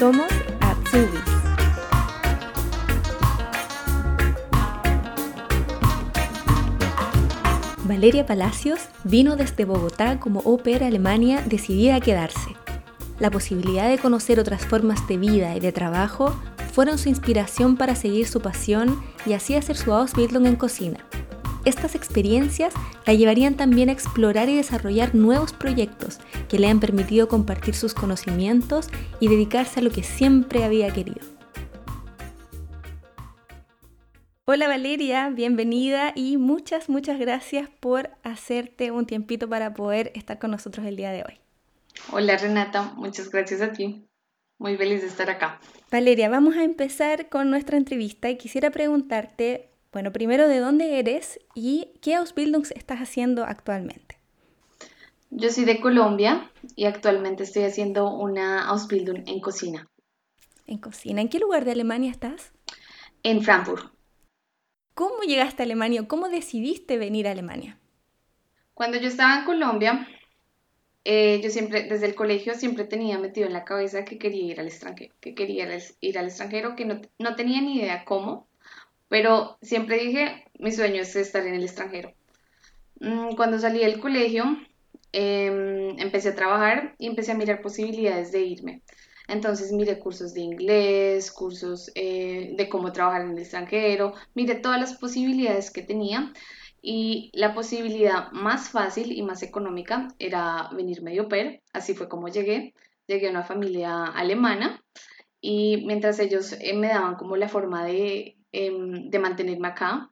Somos Atsubis. Valeria Palacios vino desde Bogotá como pair Alemania decidida a quedarse. La posibilidad de conocer otras formas de vida y de trabajo fueron su inspiración para seguir su pasión y así hacer su Ausbildung en cocina. Estas experiencias la llevarían también a explorar y desarrollar nuevos proyectos que le han permitido compartir sus conocimientos y dedicarse a lo que siempre había querido. Hola Valeria, bienvenida y muchas, muchas gracias por hacerte un tiempito para poder estar con nosotros el día de hoy. Hola Renata, muchas gracias a ti. Muy feliz de estar acá. Valeria, vamos a empezar con nuestra entrevista y quisiera preguntarte bueno, primero, ¿de dónde eres y qué Ausbildungs estás haciendo actualmente? Yo soy de Colombia y actualmente estoy haciendo una Ausbildung en cocina. En cocina. ¿En qué lugar de Alemania estás? En Frankfurt. ¿Cómo llegaste a Alemania o cómo decidiste venir a Alemania? Cuando yo estaba en Colombia, eh, yo siempre, desde el colegio, siempre tenía metido en la cabeza que quería ir al extranjero, que quería ir al extranjero, que no, no tenía ni idea cómo, pero siempre dije, mi sueño es estar en el extranjero. Mm, cuando salí del colegio, em, empecé a trabajar y empecé a mirar posibilidades de irme. Entonces miré cursos de inglés, cursos eh, de cómo trabajar en el extranjero, miré todas las posibilidades que tenía y la posibilidad más fácil y más económica era venir medio per, así fue como llegué. Llegué a una familia alemana y mientras ellos eh, me daban como la forma de Em, de mantenerme acá,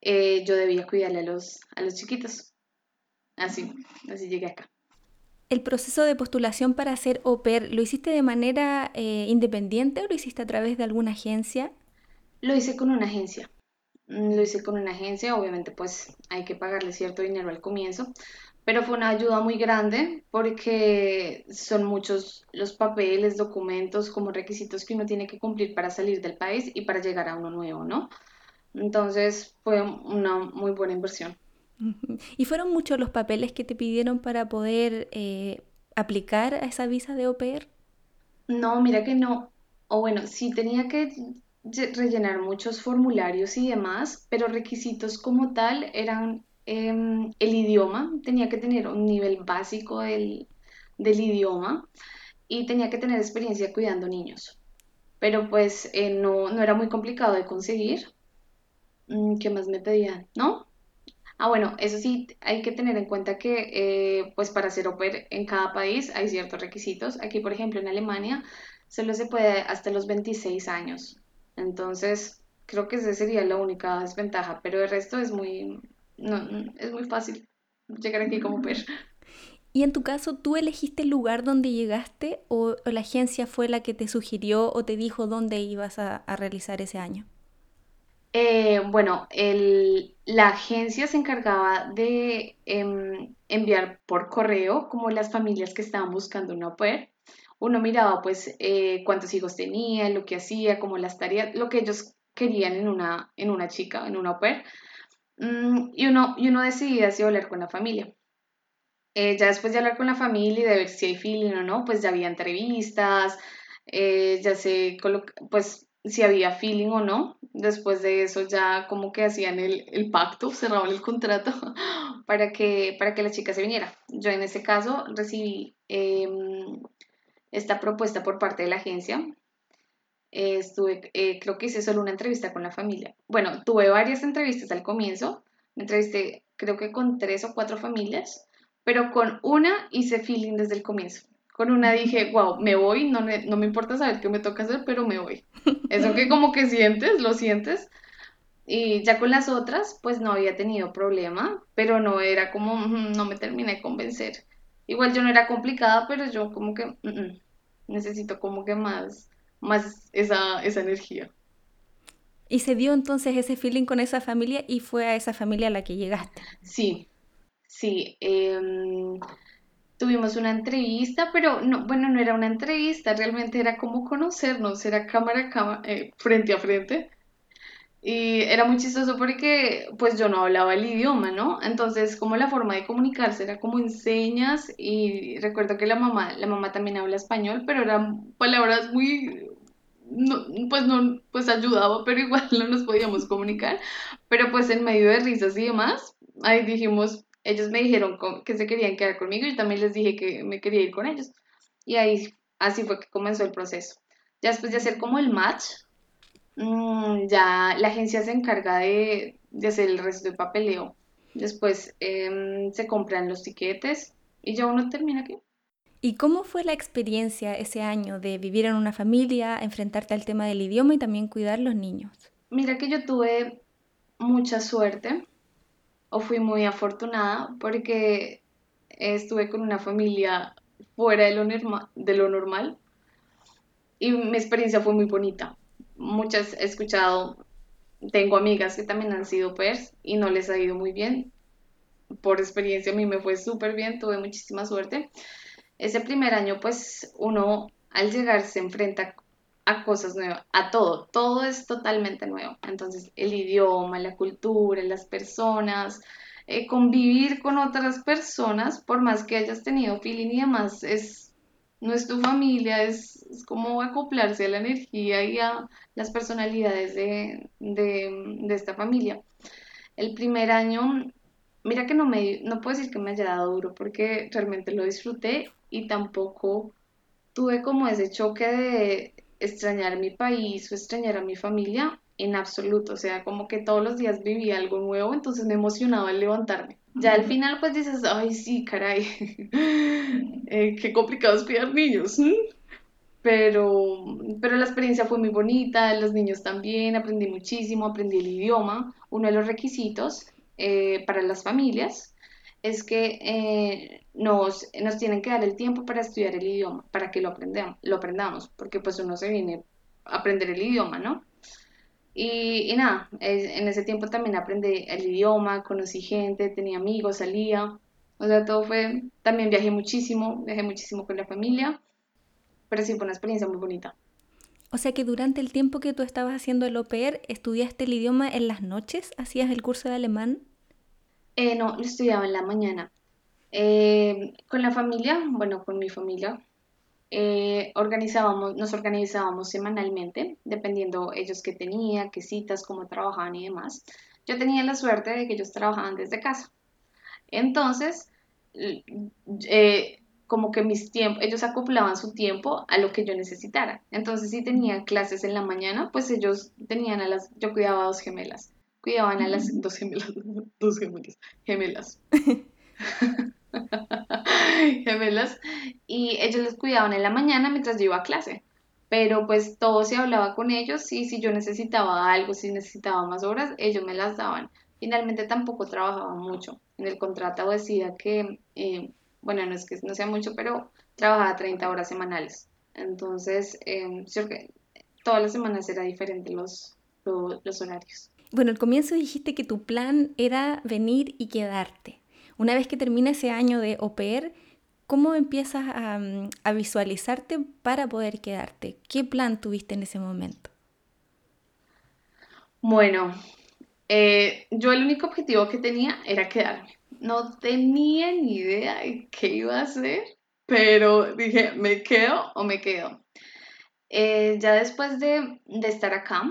eh, yo debía cuidarle a los, a los chiquitos. Así, así llegué acá. ¿El proceso de postulación para ser au pair lo hiciste de manera eh, independiente o lo hiciste a través de alguna agencia? Lo hice con una agencia. Mm, lo hice con una agencia, obviamente pues hay que pagarle cierto dinero al comienzo, pero fue una ayuda muy grande porque son muchos los papeles, documentos, como requisitos que uno tiene que cumplir para salir del país y para llegar a uno nuevo, ¿no? Entonces fue una muy buena inversión. ¿Y fueron muchos los papeles que te pidieron para poder eh, aplicar a esa visa de pair? No, mira que no. O bueno, sí tenía que rellenar muchos formularios y demás, pero requisitos como tal eran Em, el idioma, tenía que tener un nivel básico del, idioma y tenía que tener experiencia cuidando niños. Pero pues eh, no, era muy complicado de conseguir. Mm, ¿Qué más me pedían? ¿No? Ah, bueno, eso sí, hay que tener en cuenta que eh, pues para ser oper en cada país hay ciertos requisitos. Aquí, por ejemplo, en Alemania solo se puede hasta los 26 años. Entonces, creo que esa sería la única desventaja, pero el resto es muy, no, es muy fácil llegar aquí como per. ¿Y en tu caso, tú elegiste el lugar donde llegaste o, la agencia fue la que te sugirió o te dijo dónde ibas a, realizar ese año? Eh, bueno, la agencia se encargaba de em, enviar por correo como las familias que estaban buscando una per. Uno miraba pues eh, cuántos hijos tenía, lo que hacía, como las tareas, lo que ellos querían en una, en una chica, en una per. Mm, y, uno, y uno decidía si hablar con la familia. Eh, ya después de hablar con la familia y de ver si hay feeling o no, pues ya había entrevistas, eh, ya sé, pues si había feeling o no. Después de eso ya como que hacían el, el pacto, cerraban el contrato para que, para que la chica se viniera. Yo en ese caso recibí em, esta propuesta por parte de la agencia eh, estuve, eh, creo que hice solo una entrevista con la familia. Bueno, tuve varias entrevistas al comienzo, me entrevisté creo que con tres o cuatro familias, pero con una hice feeling desde el comienzo. Con una dije, wow, me voy, no, no me importa saber qué me toca hacer, pero me voy. Eso que como que sientes, lo sientes. Y ya con las otras, pues no había tenido problema, pero no era como, no me terminé de convencer. Igual yo no era complicada, pero yo como que necesito como que más más esa, esa energía. ¿Y se dio entonces ese feeling con esa familia y fue a esa familia a la que llegaste? Sí, sí. Em, tuvimos una entrevista, pero no, bueno, no era una entrevista, realmente era como conocernos, era cámara a cámara, eh, frente a frente. Y era muy chistoso porque pues yo no hablaba el idioma, ¿no? Entonces como la forma de comunicarse era como en señas y recuerdo que la mamá, la mamá también habla español, pero eran palabras muy, no, pues no, pues ayudaba, pero igual no nos podíamos comunicar. Pero pues en medio de risas y demás, ahí dijimos, ellos me dijeron que se querían quedar conmigo y también les dije que me quería ir con ellos. Y ahí así fue que comenzó el proceso. Ya después de hacer como el match, Mm, ya la agencia se encarga de, hacer el resto del papeleo. Después em, se compran los tiquetes y ya uno termina aquí. ¿Y cómo fue la experiencia ese año de vivir en una familia, enfrentarte al tema del idioma y también cuidar los niños? Mira que yo tuve mucha suerte o fui muy afortunada porque estuve con una familia fuera de lo, normal y mi experiencia fue muy bonita muchas he escuchado, tengo amigas que también han sido pers y no les ha ido muy bien. Por experiencia a mí me fue súper bien, tuve muchísima suerte. Ese primer año pues uno al llegar se enfrenta a cosas nuevas, a todo, todo es totalmente nuevo. Entonces el idioma, la cultura, las personas, eh, convivir con otras personas, por más que hayas tenido feeling y demás, es no es tu familia, es, como acoplarse a la energía y a las personalidades de, esta familia. El primer año, mira que no, me, no puedo decir que me haya dado duro porque realmente lo disfruté y tampoco tuve como ese choque de extrañar mi país o extrañar a mi familia en absoluto, o sea, como que todos los días vivía algo nuevo, entonces me emocionaba al levantarme. Ya al final pues dices, ay sí, caray, eh, qué complicado es cuidar niños. Pero, pero la experiencia fue muy bonita, los niños también, aprendí muchísimo, aprendí el idioma. Uno de los requisitos eh, para las familias es que eh, nos, nos tienen que dar el tiempo para estudiar el idioma, para que lo aprendamos, lo aprendamos, porque pues uno se viene a aprender el idioma, ¿no? Y, nada, en ese tiempo también aprendí el idioma, conocí gente, tenía amigos, salía. O sea, todo fue, también viajé muchísimo, viajé muchísimo con la familia, pero sí fue una experiencia muy bonita. O sea que durante el tiempo que tú estabas haciendo el au pair, ¿estudiaste el idioma en las noches? ¿Hacías el curso de alemán? Eh, no, lo estudiaba en la mañana. Eh, con la familia, bueno, con mi familia, eh, organizábamos, nos organizábamos semanalmente, dependiendo ellos qué tenían, qué citas, cómo trabajaban y demás. Yo tenía la suerte de que ellos trabajaban desde casa. Entonces, eh, como que mis tiempos, ellos acoplaban su tiempo a lo que yo necesitara. Entonces, si tenía clases en la mañana, pues ellos tenían a las, yo cuidaba a dos gemelas, cuidaban a las dos gemelas, dos gemelas, gemelas. gemelas, y ellos les cuidaban en la mañana mientras yo iba a clase. Pero pues todo se hablaba con ellos y si yo necesitaba algo, si necesitaba más horas, ellos me las daban. Finalmente tampoco trabajaba mucho. En el contrato decía que, eh, bueno, no es que no sea mucho, pero trabajaba 30 horas semanales. Entonces, eh, todas las semanas era diferente los, los horarios. Bueno, al comienzo dijiste que tu plan era venir y quedarte. Una vez que termina ese año de au ¿cómo empiezas mm, a, visualizarte para poder quedarte? ¿Qué plan tuviste en ese momento? Bueno, eh, yo el único objetivo que tenía era quedarme. No tenía ni idea de qué iba a hacer, pero dije, ¿me quedo o me quedo? Eh, ya después de, de estar acá,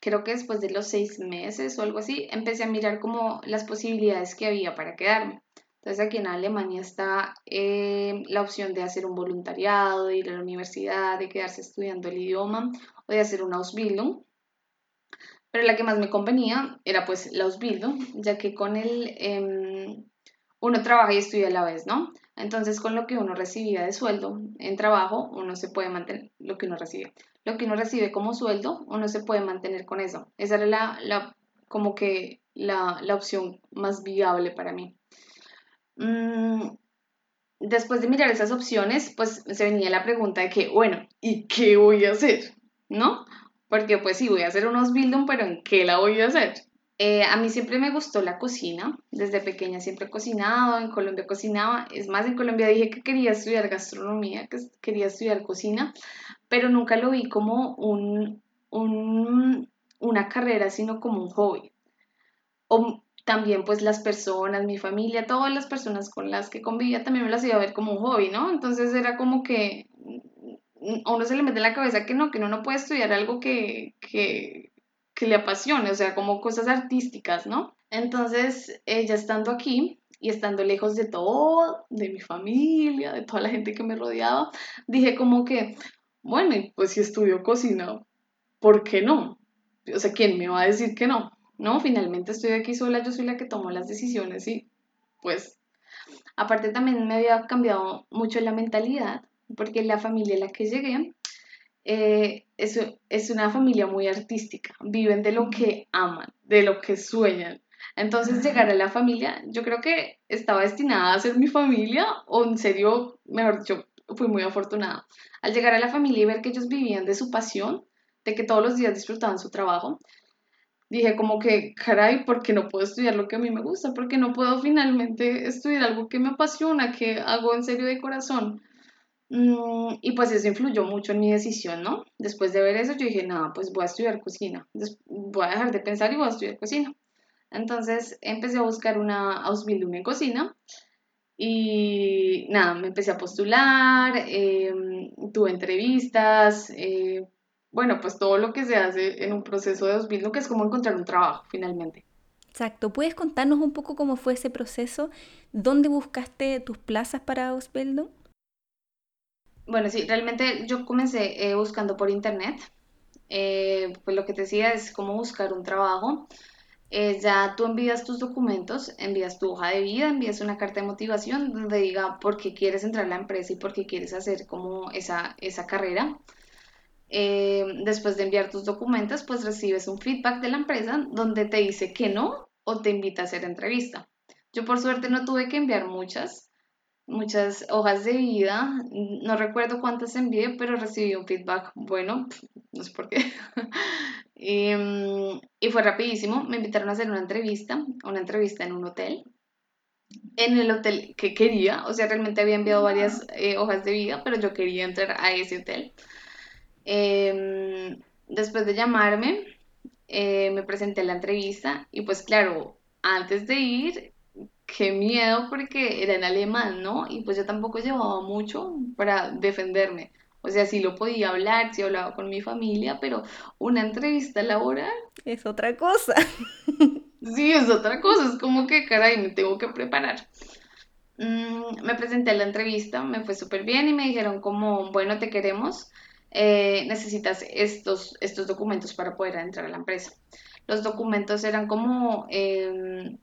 creo que después de los seis meses o algo así, empecé a mirar como las posibilidades que había para quedarme. Entonces aquí en Alemania está eh, la opción de hacer un voluntariado, de ir a la universidad, de quedarse estudiando el idioma o de hacer una Ausbildung. Pero la que más me convenía era pues la Ausbildung, ya que con el em, uno trabaja y estudia a la vez, ¿no? Entonces con lo que uno recibía de sueldo en trabajo, uno se puede mantener lo que uno recibe. Lo que uno recibe como sueldo, uno se puede mantener con eso. Esa era la, la como que la, opción más viable para mí. Mm, después de mirar esas opciones, pues se venía la pregunta de que, bueno, ¿y qué voy a hacer? ¿No? Porque pues sí, voy a hacer unos Bildung, pero ¿en qué la voy a hacer? Eh, a mí siempre me gustó la cocina, desde pequeña siempre he cocinado, en Colombia cocinaba, es más, en Colombia dije que quería estudiar gastronomía, que quería estudiar cocina, pero nunca lo vi como un, un una carrera, sino como un hobby. O también pues las personas, mi familia, todas las personas con las que convivía también me las iba a ver como un hobby, ¿no? Entonces era como que a uno se le mete en la cabeza que no, que uno no puede estudiar algo que, que, que le apasione, o sea, como cosas artísticas, ¿no? Entonces, ella estando aquí y estando lejos de todo, de mi familia, de toda la gente que me rodeaba, dije como que, bueno, pues si estudio cocina, ¿por qué no? O sea, ¿quién me va a decir que no? No, finalmente estoy aquí sola, yo soy la que tomo las decisiones y pues aparte también me había cambiado mucho la mentalidad, porque la familia a la que llegué eh, es, es una familia muy artística, viven de lo que aman, de lo que sueñan. Entonces llegar a la familia, yo creo que estaba destinada a ser mi familia o en serio, mejor dicho, fui muy afortunada. Al llegar a la familia y ver que ellos vivían de su pasión, de que todos los días disfrutaban su trabajo, dije como que, caray, ¿por qué no puedo estudiar lo que a mí me gusta? ¿Por qué no puedo finalmente estudiar algo que me apasiona, que hago en serio de corazón? Mm, y pues eso influyó mucho en mi decisión, ¿no? Después de ver eso, yo dije, nada, pues voy a estudiar cocina. Voy a dejar de pensar y voy a estudiar cocina. Entonces empecé a buscar una Ausbildung en cocina y nada, me empecé a postular, em, tuve entrevistas, eh, bueno, pues todo lo que se hace en un proceso de Ausbildung, que es como encontrar un trabajo finalmente. Exacto, ¿puedes contarnos un poco cómo fue ese proceso? ¿Dónde buscaste tus plazas para Ausbildung? Bueno, sí, realmente yo comencé eh, buscando por internet. Eh, pues lo que te decía es cómo buscar un trabajo. Eh, ya tú envías tus documentos, envías tu hoja de vida, envías una carta de motivación donde diga por qué quieres entrar a la empresa y por qué quieres hacer como esa, esa carrera. después de enviar tus documentos, pues recibes un feedback de la empresa donde te dice que no o te invita a hacer entrevista. Yo por suerte no tuve que enviar muchas, muchas hojas de vida. No recuerdo cuántas envié, pero recibí un feedback bueno, no sé por qué. Mm, y, fue rapidísimo. Me invitaron a hacer una entrevista, una entrevista en un hotel. En el hotel que quería, o sea, realmente había enviado varias eh, hojas de vida, pero yo quería entrar a ese hotel. Em, después de llamarme, eh, me presenté a la entrevista y pues claro, antes de ir qué miedo porque era en alemán, ¿no? Y pues yo tampoco llevaba mucho para defenderme. O sea, sí lo podía hablar, sí hablaba con mi familia, pero una entrevista laboral... Es otra cosa. sí, es otra cosa, es como que, caray, me tengo que preparar. Mm, me presenté a la entrevista, me fue súper bien y me dijeron como, bueno, te queremos, eh, necesitas estos, estos documentos para poder entrar a la empresa. Los documentos eran como... Em,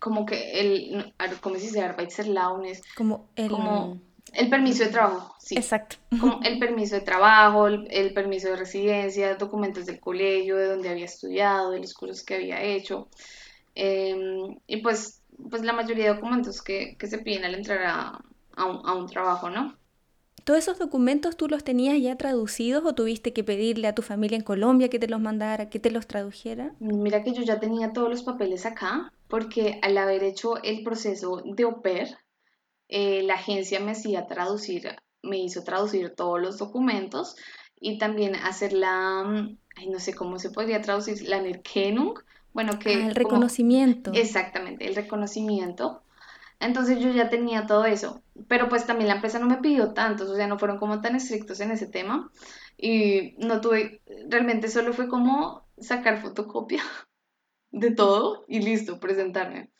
como que el, ¿cómo se dice? Arbeitserlaubnis. Como el... Como el permiso de trabajo, sí. Exacto. Como el permiso de trabajo, el, permiso de residencia, documentos del colegio, de donde había estudiado, de los cursos que había hecho. Em, y pues, pues la mayoría de documentos que, se piden al entrar a, un, a un trabajo, ¿no? ¿Todos esos documentos tú los tenías ya traducidos o tuviste que pedirle a tu familia en Colombia que te los mandara, que te los tradujera? Mira que yo ya tenía todos los papeles acá, porque al haber hecho el proceso de OPER, eh, la agencia me hacía traducir, me hizo traducir todos los documentos y también hacer la, mm, ay, no sé cómo se podría traducir, la Nerkennung, bueno, que... Ah, el reconocimiento. exactamente, el reconocimiento. Entonces yo ya tenía todo eso, pero pues también la empresa no me pidió tantos, o sea, no fueron como tan estrictos en ese tema y no tuve, realmente solo fue como sacar fotocopia de todo y listo, presentarme.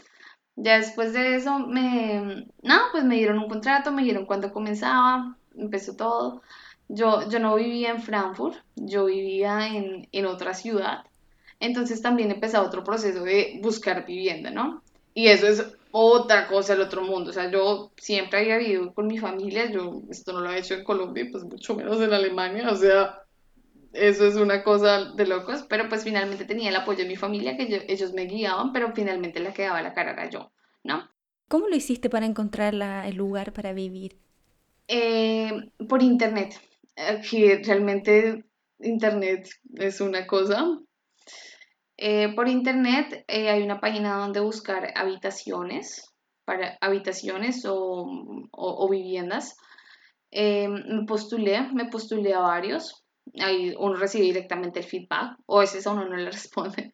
Ya después de eso, me, no, pues me dieron un contrato, me dijeron cuándo comenzaba, empezó todo. Yo, yo no vivía en Frankfurt, yo vivía en, en otra ciudad. Entonces también empezó otro proceso de buscar vivienda, ¿no? Y eso es otra cosa del otro mundo. O sea, yo siempre había vivido con mi familia, yo esto no lo he hecho en Colombia, pues mucho menos en Alemania. O sea, eso es una cosa de locos, pero pues finalmente tenía el apoyo de mi familia, que ellos me guiaban, pero finalmente la que daba la cara era yo, ¿no? ¿Cómo lo hiciste para encontrar el lugar para vivir? Eh, por internet. Aquí realmente internet es una cosa. Eh, por internet eh, hay una página donde buscar habitaciones, para habitaciones o, viviendas. me postulé, me postulé a varios ahí uno recibe directamente el feedback, o a veces a uno no le responde.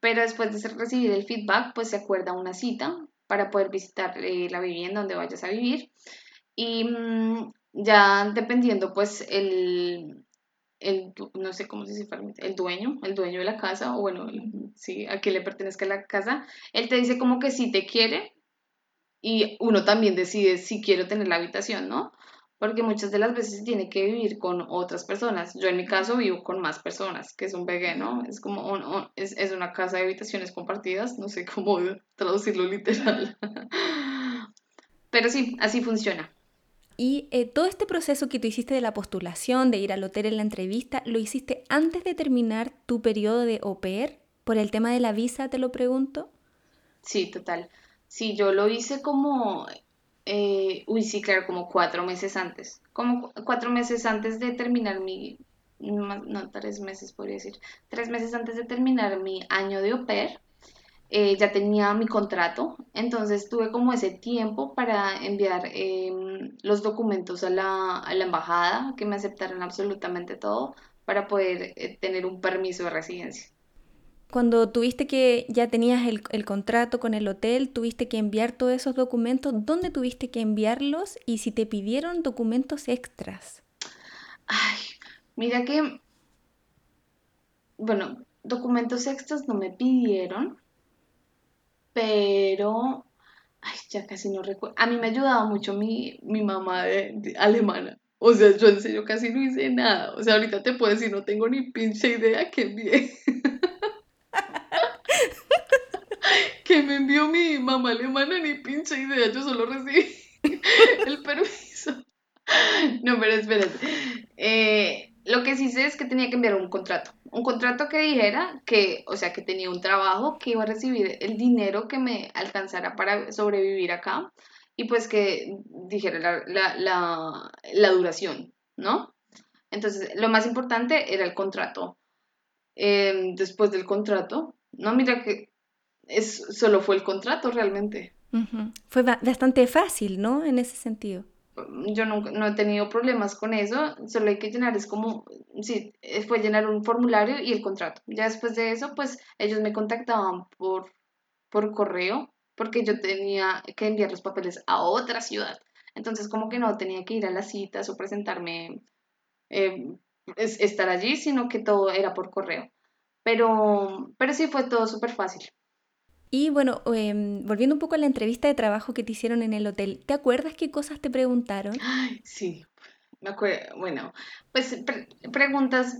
Pero después de recibir el feedback, pues se acuerda una cita para poder visitar eh, la vivienda donde vayas a vivir. Y mm, ya dependiendo, pues, el, el, no sé cómo se dice, el dueño, el dueño de la casa, o bueno, sí, a quién le pertenezca la casa, él te dice como que sí te quiere y uno también decide si quiere tener la habitación, ¿no? Porque muchas de las veces tiene que vivir con otras personas. Yo en mi caso vivo con más personas, que es un bebé, ¿no? Es como es, es una casa de habitaciones compartidas, no sé cómo traducirlo literal. Pero sí, así funciona. Y eh, todo este proceso que tú hiciste de la postulación, de ir al hotel en la entrevista, ¿lo hiciste antes de terminar tu periodo de au pair? Por el tema de la visa, te lo pregunto. Sí, total. Sí, yo lo hice como, eh, uy, sí, claro, como cuatro meses antes. Como cuatro meses antes de terminar mi, no, tres meses podría decir, tres meses antes de terminar mi año de au pair. Eh, ya tenía mi contrato, entonces tuve como ese tiempo para enviar em, los documentos a la, a la, embajada, que me aceptaron absolutamente todo, para poder eh, tener un permiso de residencia. Cuando tuviste que ya tenías el, contrato con el hotel, tuviste que enviar todos esos documentos, ¿dónde tuviste que enviarlos y si te pidieron documentos extras? Ay, mira que, bueno, documentos extras no me pidieron, pero, ay, ya casi no recuerdo. A mí me ayudaba mucho mi, mi mamá alemana. O sea, yo en casi no hice nada. O sea, ahorita te puedo decir, no tengo ni pinche idea que envié. que me envió mi mamá alemana, ni pinche idea. Yo solo recibí el permiso. No, pero espérate. Eh, lo que sí sé es que tenía que enviar un contrato. Un contrato que dijera que, o sea, que tenía un trabajo, que iba a recibir el dinero que me alcanzara para sobrevivir acá y pues que dijera la, la, duración, ¿no? Entonces, lo más importante era el contrato. Em, después del contrato, no, mira que es, solo fue el contrato realmente. Fue bastante fácil, ¿no? En ese sentido yo no, no, he tenido problemas con eso, solo hay que llenar, es como, sí, eh, fue llenar un formulario y el contrato. Ya después de eso, pues ellos me contactaban por, por correo, porque yo tenía que enviar los papeles a otra ciudad. Entonces, como que no tenía que ir a las citas o presentarme, eh, estar allí, sino que todo era por correo. Pero, pero sí fue todo súper fácil. Y bueno, em, volviendo un poco a la entrevista de trabajo que te hicieron en el hotel, ¿te acuerdas qué cosas te preguntaron? sí, me acuerdo. Bueno, pues preguntas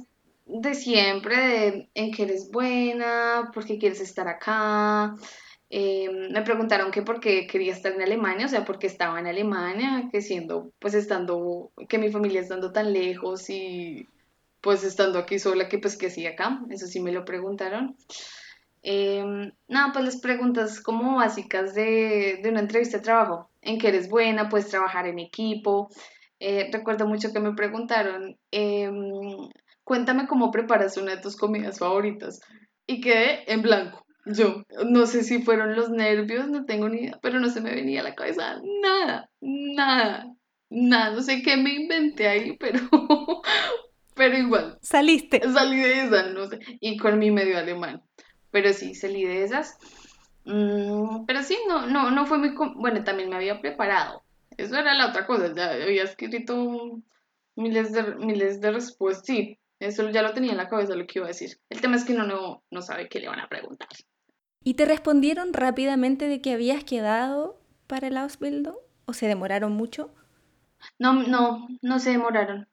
de siempre, de en qué eres buena, por qué quieres estar acá. Em, me preguntaron que por qué quería estar en Alemania, o sea, por qué estaba en Alemania, que siendo, pues estando, que mi familia estando tan lejos y pues estando aquí sola, que pues que hacía acá, eso sí me lo preguntaron. Eh, nada, pues las preguntas como básicas de, una entrevista de trabajo, en qué eres buena, puedes trabajar en equipo. Eh, recuerdo mucho que me preguntaron, em, cuéntame cómo preparas una de tus comidas favoritas. Y quedé en blanco. Yo no sé si fueron los nervios, no tengo ni idea, pero no se me venía a la cabeza nada, nada, nada. No sé qué me inventé ahí, pero, pero igual. Saliste. Salí de esa, no sé. Y con mi medio alemán pero sí salí de esas. Mm, pero sí, no, no, no fue muy... Bueno, también me había preparado. Eso era la otra cosa, ya había escrito miles de, miles de respuestas. Sí, eso ya lo tenía en la cabeza lo que iba a decir. El tema es que uno no, no sabe qué le van a preguntar. ¿Y te respondieron rápidamente de que habías quedado para el Ausbildung? ¿O se demoraron mucho? No, no, no se demoraron.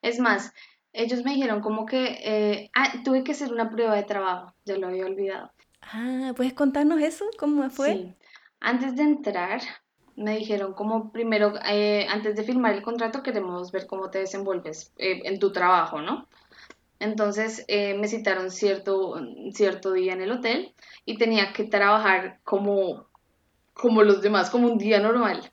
Es más, ellos me dijeron como que eh, ah, tuve que hacer una prueba de trabajo, ya lo había olvidado. Ah, ¿puedes contarnos eso? ¿Cómo fue? Sí. Antes de entrar, me dijeron como primero, eh, antes de firmar el contrato, queremos ver cómo te desenvuelves eh, en tu trabajo, ¿no? Entonces me citaron cierto, cierto día en el hotel y tenía que trabajar como, como los demás, como un día normal.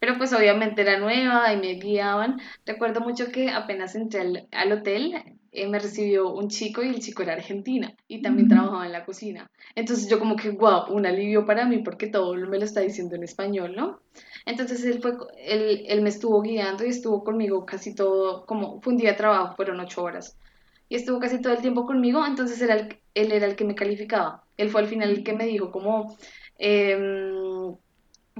Pero pues obviamente era nueva y me guiaban. Recuerdo mucho que apenas entré al, hotel, eh, me recibió un chico y el chico era argentina y también trabajaba en la cocina. Entonces yo como que, wow, un alivio para mí porque todo me lo está diciendo en español, ¿no? Entonces él, fue, él, él me estuvo guiando y estuvo conmigo casi todo, como fue un día de trabajo, fueron ocho horas. Y estuvo casi todo el tiempo conmigo, entonces era él era el que me calificaba. Él fue al final el que me dijo como, em,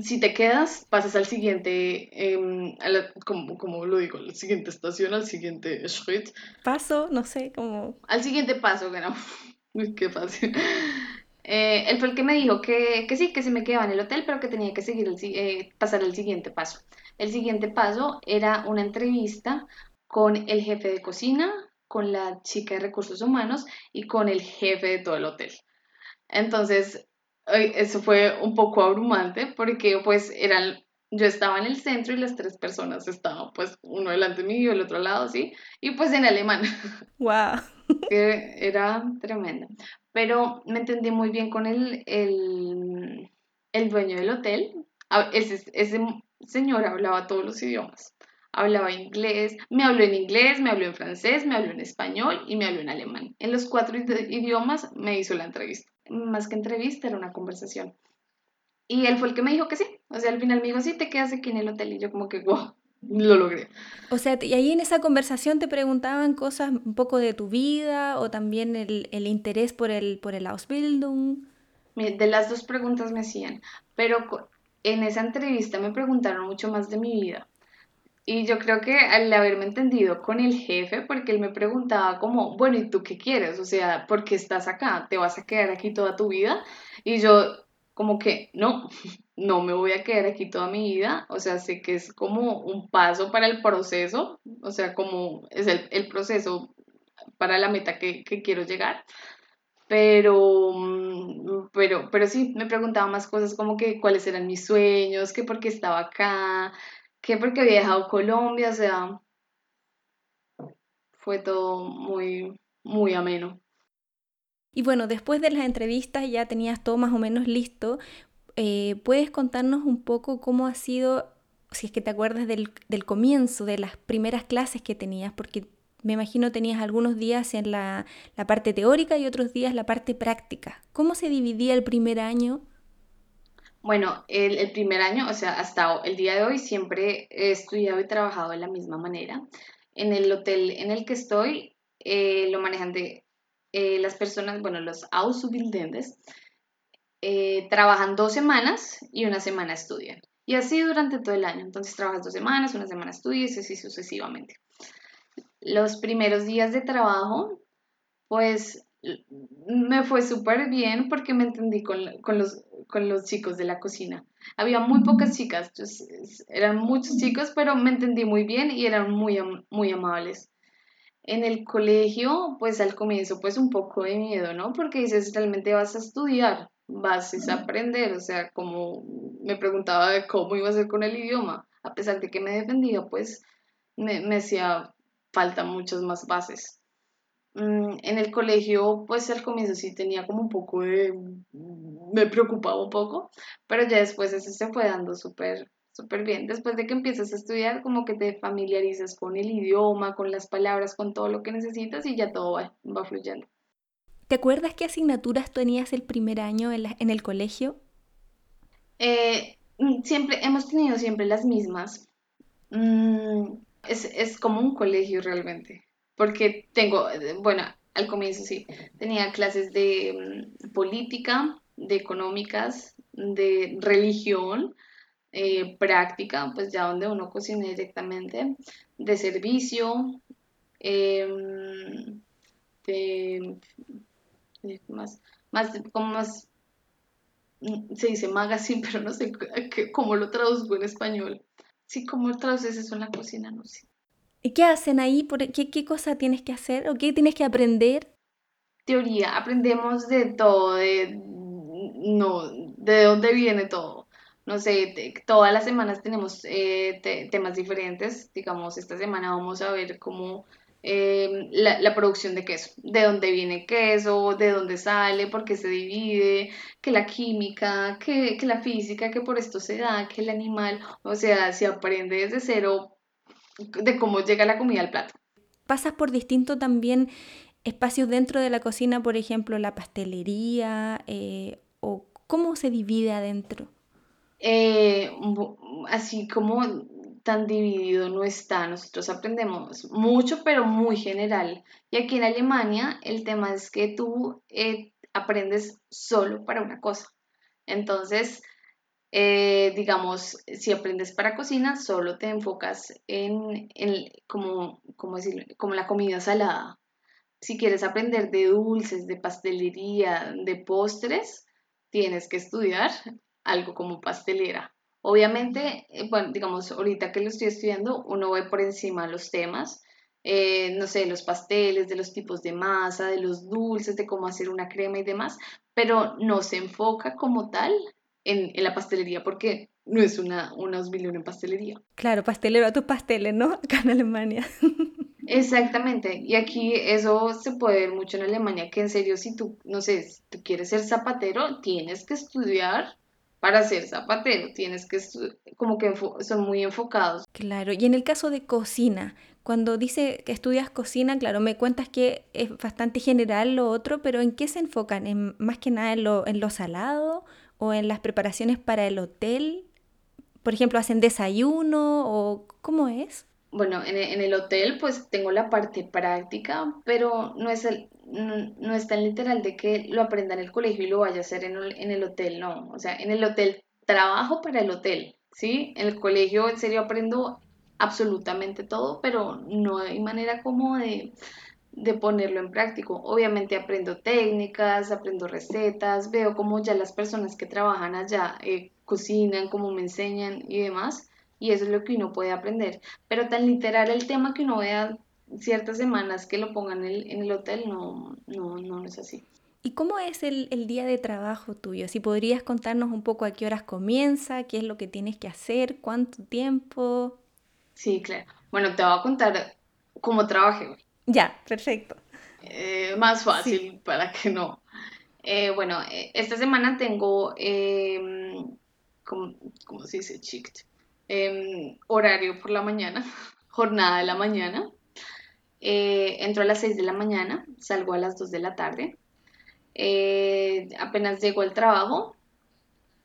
si te quedas, pasas al siguiente, em, como, como, lo digo, al siguiente estación, al siguiente street. Paso, no sé, como... Al siguiente paso, que no. Uy, qué fácil. Eh, él fue el que me dijo que, que, sí, que se me quedaba en el hotel, pero que tenía que seguir el, eh, pasar el siguiente paso. El siguiente paso era una entrevista con el jefe de cocina, con la chica de recursos humanos y con el jefe de todo el hotel. Entonces, eso fue un poco abrumante porque pues eran, yo estaba en el centro y las tres personas estaban pues uno delante mío y el otro lado, ¿sí? Y pues en alemán. ¡Wow! era tremendo. Pero me entendí muy bien con el, el, el dueño del hotel. Ese, ese señor hablaba todos los idiomas. Hablaba inglés, me habló en inglés, me habló en francés, me habló en español y me habló en alemán. En los cuatro idiomas me hizo la entrevista. Más que entrevista, era una conversación. Y él fue el que me dijo que sí. O sea, al final me dijo, sí, te quedas aquí en el hotel. Y yo como que, wow, lo logré. O sea, y ahí en esa conversación te preguntaban cosas un poco de tu vida o también el, el interés por el, por el Ausbildung. De las dos preguntas me hacían, pero en esa entrevista me preguntaron mucho más de mi vida. Y yo creo que al haberme entendido con el jefe, porque él me preguntaba como, bueno, ¿y tú qué quieres? O sea, ¿por qué estás acá? ¿Te vas a quedar aquí toda tu vida? Y yo como que, no, no me voy a quedar aquí toda mi vida, o sea, sé que es como un paso para el proceso, o sea, como es el, proceso para la meta que, quiero llegar, pero, mm, pero, pero sí, me preguntaba más cosas como que cuáles eran mis sueños, que por qué estaba acá, que porque había dejado Colombia, o sea, fue todo muy, muy ameno. Y bueno, después de las entrevistas ya tenías todo más o menos listo. Eh, ¿Puedes contarnos un poco cómo ha sido, si es que te acuerdas del, del, comienzo, de las primeras clases que tenías? Porque me imagino tenías algunos días en la, la parte teórica y otros días la parte práctica. ¿Cómo se dividía el primer año? Bueno, el, primer año, o sea, hasta el día de hoy siempre he estudiado y trabajado de la misma manera. En el hotel en el que estoy eh, lo manejan eh, las personas, bueno, los Auszubildenden, eh, trabajan dos semanas y una semana estudian. Y así durante todo el año. Entonces trabajas dos semanas, una semana estudias y así sucesivamente. Los primeros días de trabajo, pues me fue súper bien porque me entendí con, los, con los chicos de la cocina. Había muy pocas chicas, eran muchos chicos, pero me entendí muy bien y eran muy, muy amables. En el colegio, pues al comienzo, pues un poco de miedo, ¿no? Porque dices, realmente vas a estudiar, vas a aprender, o sea, como me preguntaba de cómo iba a ser con el idioma, a pesar de que me defendía, pues me, me hacía falta muchas más bases. Mm, en el colegio, pues al comienzo sí tenía como un poco de... me preocupaba un poco, pero ya después eso se fue dando súper súper bien. Después de que empiezas a estudiar, como que te familiarizas con el idioma, con las palabras, con todo lo que necesitas y ya todo va, va fluyendo. ¿Te acuerdas qué asignaturas tenías el primer año en, en el colegio? Eh, mm, siempre, hemos tenido siempre las mismas. Mm, es, es como un colegio realmente, porque tengo, bueno, al comienzo sí, tenía clases de mm, política, de económicas, de religión, eh, práctica, pues ya donde uno cocina directamente, de servicio, em, de, más, más, como más, mm, se dice magazine, pero no sé cómo lo traduzco en español. Sí, ¿cómo traduces eso en la cocina? No sé. ¿Y qué hacen ahí? ¿Qué, ¿Qué cosa tienes que hacer o qué tienes que aprender? Teoría, aprendemos de todo, de, no, de dónde viene todo no sé, todas las semanas tenemos eh, temas diferentes. Digamos, esta semana vamos a ver cómo em, la, producción de queso, de dónde viene queso, de dónde sale, por qué se divide, que la química, que, que la física, que por esto se da, que el animal, o sea, se aprende desde cero de cómo llega la comida al plato. Pasas por distintos también espacios dentro de la cocina, por ejemplo, la pastelería, eh, o cómo se divide adentro. eh, así como tan dividido no está. Nosotros aprendemos mucho, pero muy general. Y aquí en Alemania el tema es que tú eh, aprendes solo para una cosa. Entonces, eh, digamos, si aprendes para cocina, solo te enfocas en, como, como, como la comida salada. Si quieres aprender de dulces, de pastelería, de postres, tienes que estudiar algo como pastelera. Obviamente, eh, bueno, digamos, ahorita que lo estoy estudiando, uno ve por encima los temas, eh, no sé, los pasteles, de los tipos de masa, de los dulces, de cómo hacer una crema y demás, pero no se enfoca como tal en, la pastelería porque no es una, una en pastelería. Claro, pastelero a tus pasteles, ¿no? Acá en Alemania. Exactamente, y aquí eso se puede ver mucho en Alemania, que en serio si tú, no sé, si tú quieres ser zapatero, tienes que estudiar para ser zapatero, tienes que, como que son muy enfocados. Claro, y en el caso de cocina, cuando dice que estudias cocina, claro, me cuentas que es bastante general lo otro, pero ¿en qué se enfocan? ¿En, más que nada en lo, en lo salado o en las preparaciones para el hotel? Por ejemplo, ¿hacen desayuno o cómo es? Bueno, en, en el hotel pues tengo la parte práctica, pero no es el, no, es tan literal de que lo aprenda en el colegio y lo vaya a hacer en el, en el hotel, no. O sea, en el hotel trabajo para el hotel, ¿sí? En el colegio en serio aprendo absolutamente todo, pero no hay manera como de, de ponerlo en práctico. Obviamente aprendo técnicas, aprendo recetas, veo cómo ya las personas que trabajan allá eh, cocinan, cómo me enseñan y demás, y eso es lo que uno puede aprender. Pero tan literal el tema que uno vea ciertas semanas que lo pongan en el, hotel, no, no, no es así. ¿Y cómo es el, día de trabajo tuyo? Si podrías contarnos un poco a qué horas comienza, qué es lo que tienes que hacer, cuánto tiempo. Sí, claro. Bueno, te voy a contar cómo trabajé hoy. Ya, perfecto. Eh, más fácil para que no. Eh, bueno, eh, esta semana tengo, em, ¿cómo, se dice? Chict. Em, horario por la mañana, jornada de la mañana. Eh, entro a las 6 de la mañana, salgo a las 2 de la tarde. Apenas llego al trabajo,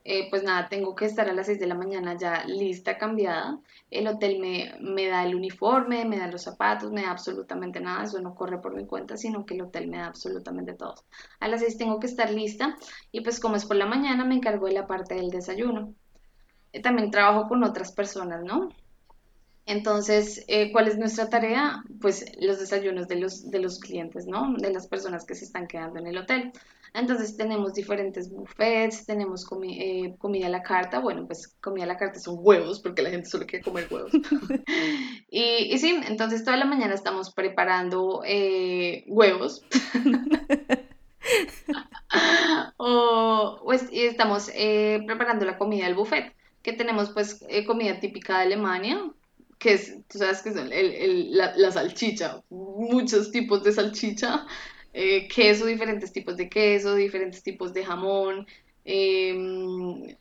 eh, pues nada, tengo que estar a las 6 de la mañana ya lista, cambiada. El hotel me, me, da el uniforme, me da los zapatos, me da absolutamente nada. Eso no corre por mi cuenta, sino que el hotel me da absolutamente todo. A las 6 tengo que estar lista y pues como es por la mañana me encargo de la parte del desayuno. también trabajo con otras personas, ¿no? Entonces, eh, ¿cuál es nuestra tarea? Pues los desayunos de los, de los clientes, ¿no? De las personas que se están quedando en el hotel. Entonces tenemos diferentes buffets, tenemos eh, comida a la carta, bueno, pues comida a la carta son huevos, porque la gente solo quiere comer huevos. y, y, sí, entonces toda la mañana estamos preparando eh, huevos. o, pues, y estamos preparando la comida del buffet, que tenemos pues comida típica de Alemania, que es, tú sabes que es la, salchicha, muchos tipos de salchicha, eh, queso, diferentes tipos de queso, diferentes tipos de jamón, em,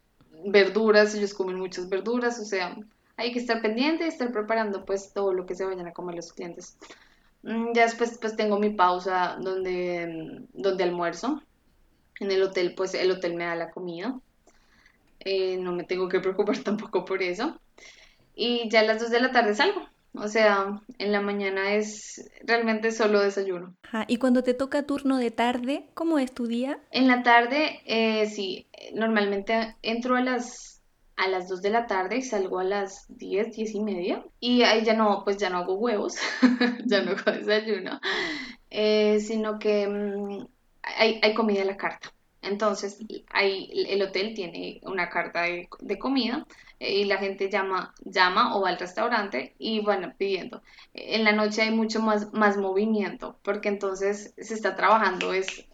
verduras, ellos comen muchas verduras, o sea, hay que estar pendiente y estar preparando pues todo lo que se vayan a comer los clientes. Mm, ya después pues tengo mi pausa donde, donde almuerzo. En el hotel pues el hotel me da la comida. Eh, no me tengo que preocupar tampoco por eso y ya a las 2 de la tarde salgo. O sea, en la mañana es realmente solo desayuno. ¿Y cuando te toca turno de tarde, cómo es tu día? En la tarde, eh, sí, normalmente entro a las, a las 2 de la tarde y salgo a las 10, 10 y media. Y ahí ya no, pues ya no hago huevos, ya no hago desayuno, eh, sino que mm, hay, hay comida a la carta. Entonces, hay, el hotel tiene una carta de, comida eh, y la gente llama, llama o va al restaurante y van pidiendo. En la noche hay mucho más, más movimiento porque entonces se está trabajando es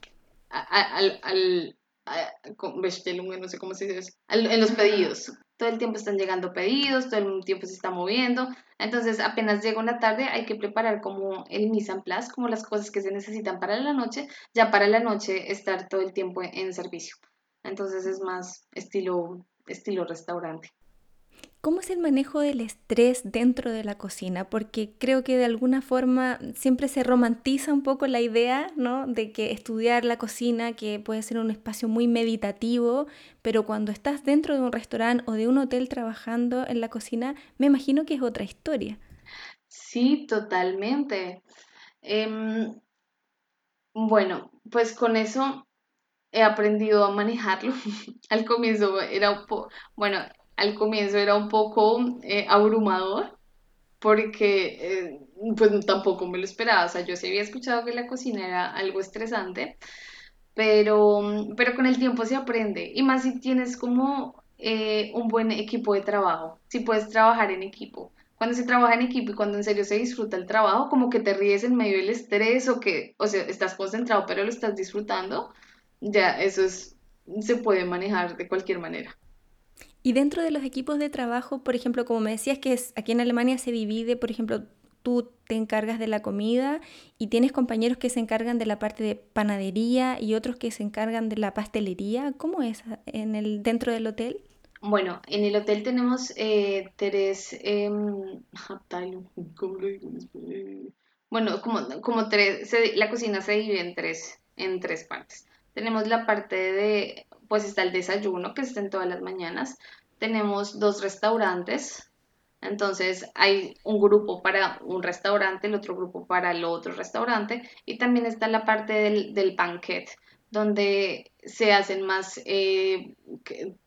al, al, no sé cómo se dice en los pedidos todo el tiempo están llegando pedidos, todo el tiempo se está moviendo. Entonces, apenas llega una tarde, hay que preparar como el mise en place, como las cosas que se necesitan para la noche, ya para la noche estar todo el tiempo en servicio. Entonces, es más estilo, estilo restaurante. ¿Cómo es el manejo del estrés dentro de la cocina? Porque creo que de alguna forma siempre se romantiza un poco la idea, ¿no? De que estudiar la cocina, que puede ser un espacio muy meditativo, pero cuando estás dentro de un restaurante o de un hotel trabajando en la cocina, me imagino que es otra historia. Sí, totalmente. Em, bueno, pues con eso he aprendido a manejarlo. Al comienzo era un poco, bueno, al comienzo era un poco eh, abrumador porque eh, pues tampoco me lo esperaba, o sea, yo sí había escuchado que la cocina era algo estresante, pero, pero con el tiempo se aprende y más si tienes como eh, un buen equipo de trabajo, si puedes trabajar en equipo. Cuando se trabaja en equipo y cuando en serio se disfruta el trabajo, como que te ríes en medio del estrés o que, o sea, estás concentrado pero lo estás disfrutando, ya eso es, se puede manejar de cualquier manera. Y dentro de los equipos de trabajo, por ejemplo, como me decías que es, aquí en Alemania se divide, por ejemplo, tú te encargas de la comida y tienes compañeros que se encargan de la parte de panadería y otros que se encargan de la pastelería. ¿Cómo es en el, dentro del hotel? Bueno, en el hotel tenemos eh, tres, em, ¿cómo lo digo? Bueno, como, como tres, la cocina se divide en tres, en tres partes. Tenemos la parte de pues está el desayuno que está en todas las mañanas. Tenemos dos restaurantes, entonces hay un grupo para un restaurante, el otro grupo para el otro restaurante. Y también está la parte del, del banquet, donde se hacen más eh,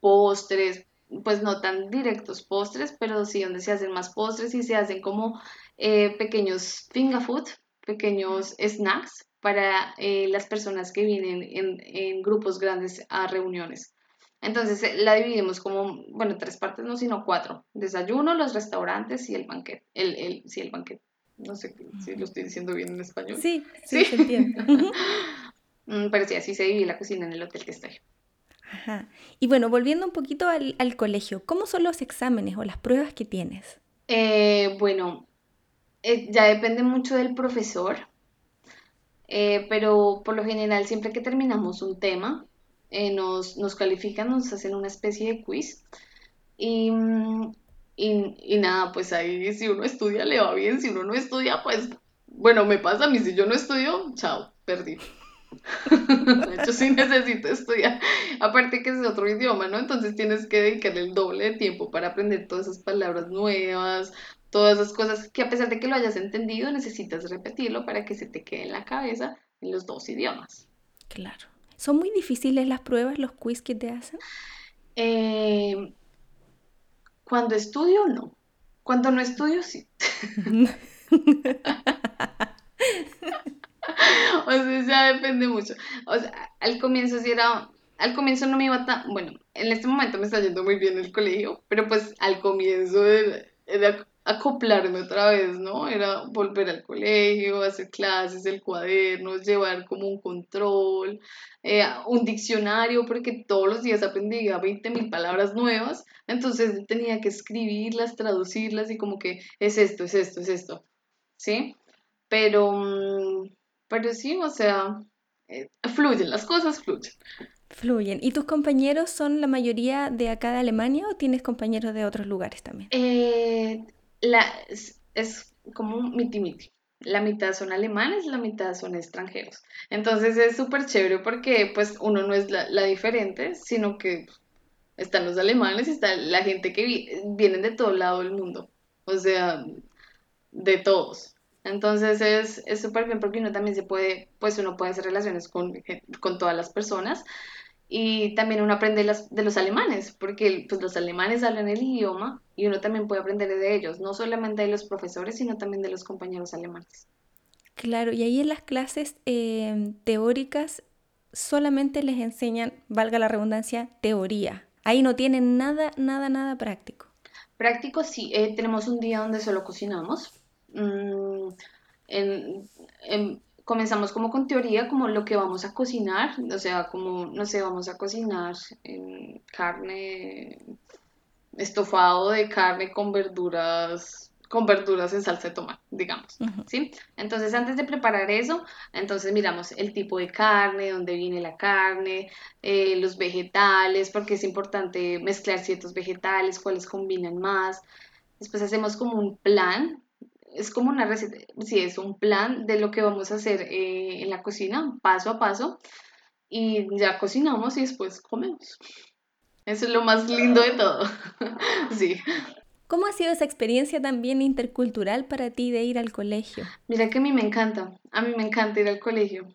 postres, pues no tan directos postres, pero sí donde se hacen más postres y se hacen como eh, pequeños finger food, pequeños snacks para eh, las personas que vienen en, grupos grandes a reuniones. Entonces eh, la dividimos como, bueno, tres partes, no, sino cuatro. Desayuno, los restaurantes y el banquete. El, el, sí, el banquete. No sé si lo estoy diciendo bien en español. Sí, sí, se entiende. Mm, pero sí, así se divide la cocina en el hotel que estoy. Ajá. Y bueno, volviendo un poquito al, colegio, ¿cómo son los exámenes o las pruebas que tienes? Eh, bueno, ya depende mucho del profesor. Eh, pero por lo general siempre que terminamos un tema, eh, nos, nos, califican, nos hacen una especie de quiz y, y, nada, pues ahí si uno estudia le va bien, si uno no estudia, pues bueno, me pasa a mí, si yo no estudio, chao, perdí. Hecho, sí necesito estudiar. Aparte que es otro idioma, ¿no? Entonces tienes que dedicarle el doble de tiempo para aprender todas esas palabras nuevas, todas esas cosas que a pesar de que lo hayas entendido, necesitas repetirlo para que se te quede en la cabeza en los dos idiomas. Claro. ¿Son muy difíciles las pruebas, los quiz que te hacen? Eh, cuando estudio, no. Cuando no estudio, sí. o sea, ya depende mucho. O sea, al comienzo sí era, al comienzo no me iba tan, bueno, en este momento me está yendo muy bien el colegio, pero pues al comienzo era acoplarme otra vez, ¿no? Era volver al colegio, hacer clases, el cuaderno, llevar como un control, eh, un diccionario, porque todos los días aprendía 20 mil palabras nuevas, entonces tenía que escribirlas, traducirlas y como que es esto, es esto, es esto, ¿sí? Pero, mm, pero sí, o sea, eh, fluyen, las cosas fluyen. Fluyen. ¿Y tus compañeros son la mayoría de acá de Alemania o tienes compañeros de otros lugares también? Eh, la, es, como un. La mitad son alemanes, la mitad son extranjeros. Entonces es súper chévere porque pues uno no es la, diferente, sino que están los alemanes y está la gente que viene de todo lado del mundo. O sea, de todos. Entonces es súper bien porque uno también se puede, pues uno puede hacer relaciones con, con todas las personas y también uno aprende de los alemanes, porque pues, los alemanes hablan el idioma y uno también puede aprender de ellos, no solamente de los profesores, sino también de los compañeros alemanes. Claro, y ahí en las clases em, teóricas solamente les enseñan, valga la redundancia, teoría. Ahí no tienen nada, nada, nada práctico. Práctico sí, eh, tenemos un día donde solo cocinamos. Mm, en, en comenzamos como con teoría, como lo que vamos a cocinar, o sea, como, no sé, vamos a cocinar carne, estofado de carne con verduras con verduras en salsa de tomate, digamos, ¿sí? Entonces, antes de preparar eso, entonces miramos el tipo de carne, dónde viene la carne, eh, los vegetales, porque es importante mezclar ciertos vegetales, cuáles combinan más. Después hacemos como un plan, es como una receta, sí, es un plan de lo que vamos a hacer eh, en la cocina, paso a paso, y ya cocinamos y después comemos. Eso es lo más lindo de todo, sí. ¿Cómo ha sido esa experiencia también intercultural para ti de ir al colegio? Mira que a mí me encanta, a mí me encanta ir al colegio.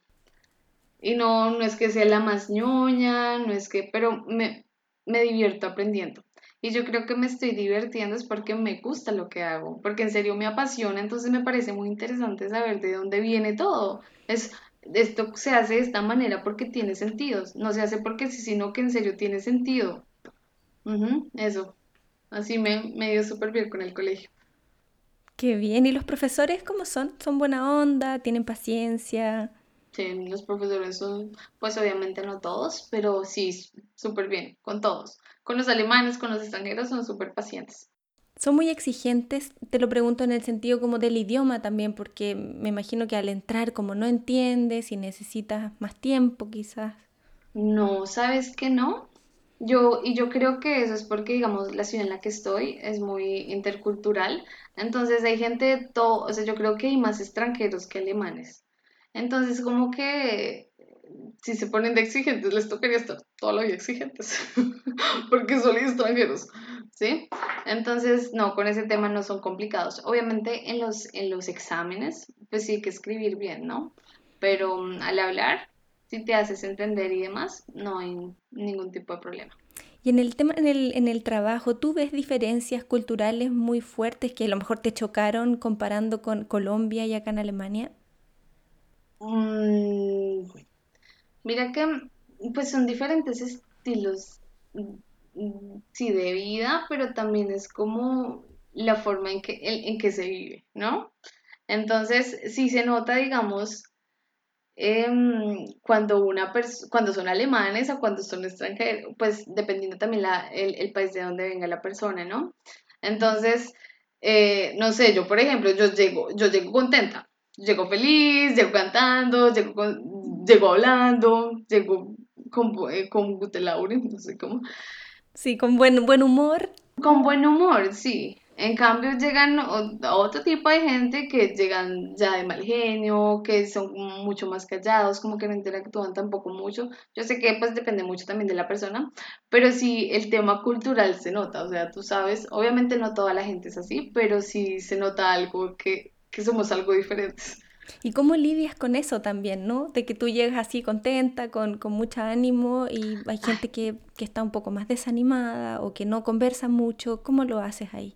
Y no, no es que sea la más ñoña, no es que, pero me, me divierto aprendiendo. Y yo creo que me estoy divirtiendo es porque me gusta lo que hago, porque en serio me apasiona, entonces me parece muy interesante saber de dónde viene todo. Es, esto se hace de esta manera porque tiene sentido, no se hace porque sí, sino que en serio tiene sentido. eso. Así me, me dio súper bien con el colegio. Qué bien. ¿Y los profesores cómo son? ¿Son buena onda? ¿Tienen paciencia? Sí, los profesores son, pues obviamente no todos, pero sí, súper bien, con todos. Con los alemanes, con los extranjeros, son súper pacientes. Son muy exigentes, te lo pregunto en el sentido como del idioma también, porque me imagino que al entrar como no entiendes y necesitas más tiempo quizás. No, ¿sabes que no? Yo, y yo creo que eso es porque, digamos, la ciudad en la que estoy es muy intercultural, entonces hay gente de todo, o sea, yo creo que hay más extranjeros que alemanes. Entonces, como que si se ponen de exigentes, les tocaría estar la vida exigentes, porque son extranjeros, ¿sí? Entonces, no, con ese tema no son complicados. Obviamente en los, en los exámenes, pues sí hay que escribir bien, ¿no? Pero mm, al hablar, si te haces entender y demás, no hay ningún tipo de problema. Y en el tema, en el, en el trabajo, ¿tú ves diferencias culturales muy fuertes que a lo mejor te chocaron comparando con Colombia y acá en Alemania? Mm, mira que pues son diferentes estilos, mm, sí, de vida, pero también es como la forma en que, en que se vive, ¿no? Entonces, sí se nota, digamos, Em, cuando, una cuando son alemanes o cuando son extranjeros, pues dependiendo también la, el, país de donde venga la persona, ¿no? Entonces, eh, no sé, yo por ejemplo, yo llego, yo llego contenta, llego feliz, llego cantando, llego, llego hablando, llego con, eh, con no sé cómo. Sí, con buen, buen humor. Con buen humor, sí. En cambio, llegan otro tipo de gente que llegan ya de mal genio, que son mucho más callados, como que no interactúan tampoco mucho. Yo sé que pues depende mucho también de la persona, pero sí el tema cultural se nota, o sea, tú sabes, obviamente no toda la gente es así, pero sí se nota algo que, que somos algo diferentes. ¿Y cómo lidias con eso también, no? De que tú llegas así contenta, con, con mucho ánimo y hay gente que, que está un poco más desanimada o que no conversa mucho. ¿Cómo lo haces ahí?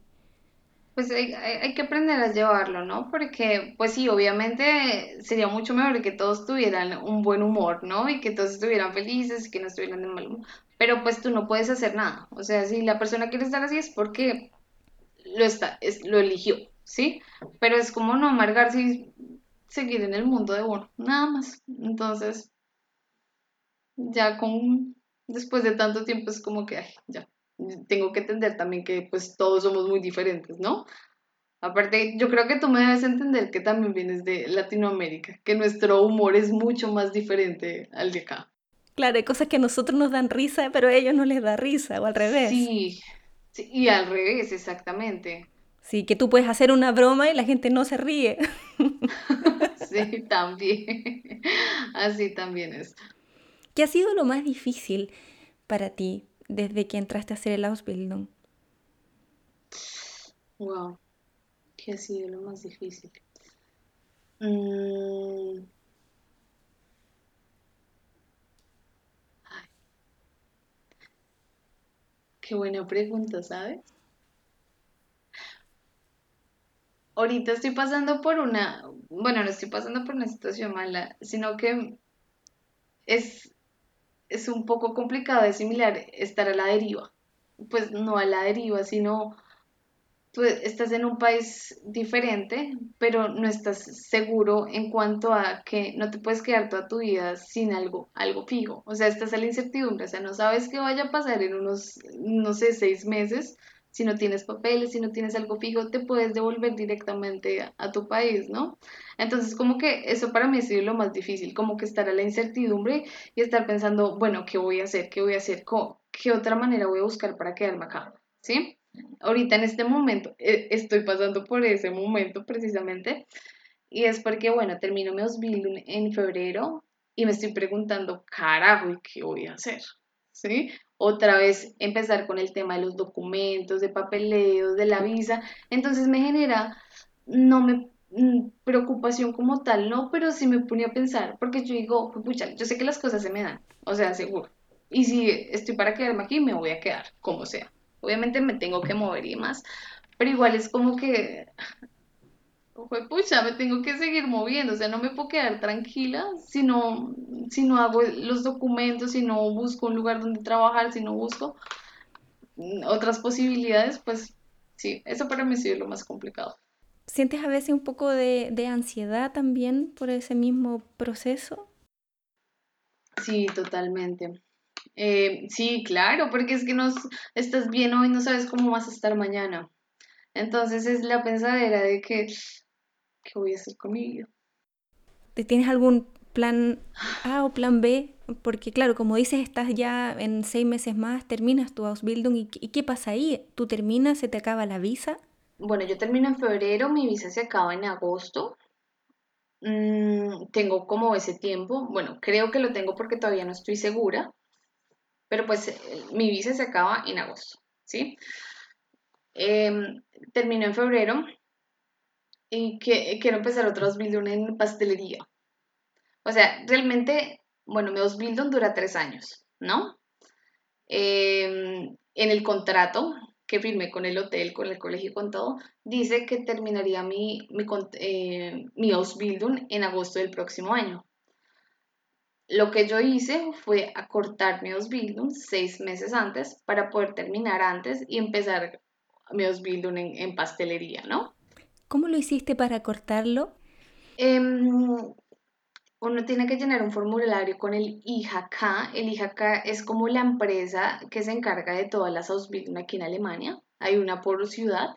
Pues hay, hay, que aprender a llevarlo, ¿no? Porque, pues sí, obviamente sería mucho mejor que todos tuvieran un buen humor, ¿no? Y que todos estuvieran felices y que no estuvieran de mal humor. Pero pues tú no puedes hacer nada. O sea, si la persona quiere estar así es porque lo, está, es, lo eligió, ¿sí? Pero es como no amargarse y seguir en el mundo de uno, nada más. Entonces, ya con, después de tanto tiempo es como que, ay, ya, tengo que entender también que pues todos somos muy diferentes, ¿no? Aparte, yo creo que tú me debes entender que también vienes de Latinoamérica, que nuestro humor es mucho más diferente al de acá. Claro, hay cosas que a nosotros nos dan risa, pero a ellos no les da risa, o al revés. Sí, sí y al revés, exactamente. Sí, que tú puedes hacer una broma y la gente no se ríe. sí, también. Así también es. ¿Qué ha sido lo más difícil para ti desde que entraste a hacer el Ausbildung? Wow, ¿qué ha sido lo más difícil? Mm. Qué buena pregunta, ¿sabes? Ahorita estoy pasando por una, bueno, no estoy pasando por una situación mala, sino que es es un poco complicado de similar estar a la deriva. Pues no a la deriva, sino tú estás en un país diferente, pero no estás seguro en cuanto a que no te puedes quedar toda tu vida sin algo, algo fijo. O sea, estás a la incertidumbre, o sea, no sabes qué vaya a pasar en unos, no sé, seis meses, si no tienes papeles, si no tienes algo fijo, te puedes devolver directamente a, tu país, ¿no? Entonces, como que eso para mí ha sido lo más difícil, como que estar a la incertidumbre y estar pensando, bueno, ¿qué voy a hacer? ¿Qué voy a hacer? ¿Qué otra manera voy a buscar para quedarme acá? ¿Sí? Ahorita en este momento eh, estoy pasando por ese momento precisamente y es porque, bueno, termino mi 2000 en febrero y me estoy preguntando, carajo, ¿y qué voy a hacer? ¿Sí? Otra vez empezar con el tema de los documentos, de papeleos, de la visa. Entonces me genera, no me mm, preocupación como tal, no, pero sí me pone a pensar, porque yo digo, pucha, yo sé que las cosas se me dan, o sea, seguro. Y si estoy para quedarme aquí, me voy a quedar, como sea. Obviamente me tengo que mover y más, pero igual es como que pucha, me tengo que seguir moviendo, o sea, no me puedo quedar tranquila si no, si no hago los documentos, si no busco un lugar donde trabajar, si no busco otras posibilidades, pues sí, eso para mí ha sido lo más complicado. ¿Sientes a veces un poco de, de ansiedad también por ese mismo proceso? Sí, totalmente. Eh, sí, claro, porque es que no estás bien hoy, no sabes cómo vas a estar mañana. Entonces es la pensadera de que ¿qué voy a hacer con mi vida? ¿Tienes algún plan A o plan B? Porque claro, como dices, estás ya en seis meses más, terminas tu Ausbildung y, y ¿qué pasa ahí? ¿Tú terminas, se te acaba la visa? Bueno, yo termino en febrero, mi visa se acaba en agosto. Mm, tengo como ese tiempo, bueno, creo que lo tengo porque todavía no estoy segura, pero pues eh, mi visa se acaba en agosto, ¿sí? Em, termino en febrero, y quiero empezar otro Ausbildung en pastelería. O sea, realmente, bueno, mi Ausbildung dura tres años, ¿no? Em, en el contrato que firmé con el hotel, con el colegio con todo, dice que terminaría mi, mi, eh, mi Ausbildung en agosto del próximo año. Lo que yo hice fue acortar mi Ausbildung seis meses antes para poder terminar antes y empezar mi Ausbildung en, en pastelería, ¿no? ¿Cómo lo hiciste para cortarlo? Em, uno tiene que llenar un formulario con el IHK. El IHK es como la empresa que se encarga de todas las Ausbildung aquí en Alemania. Hay una por ciudad.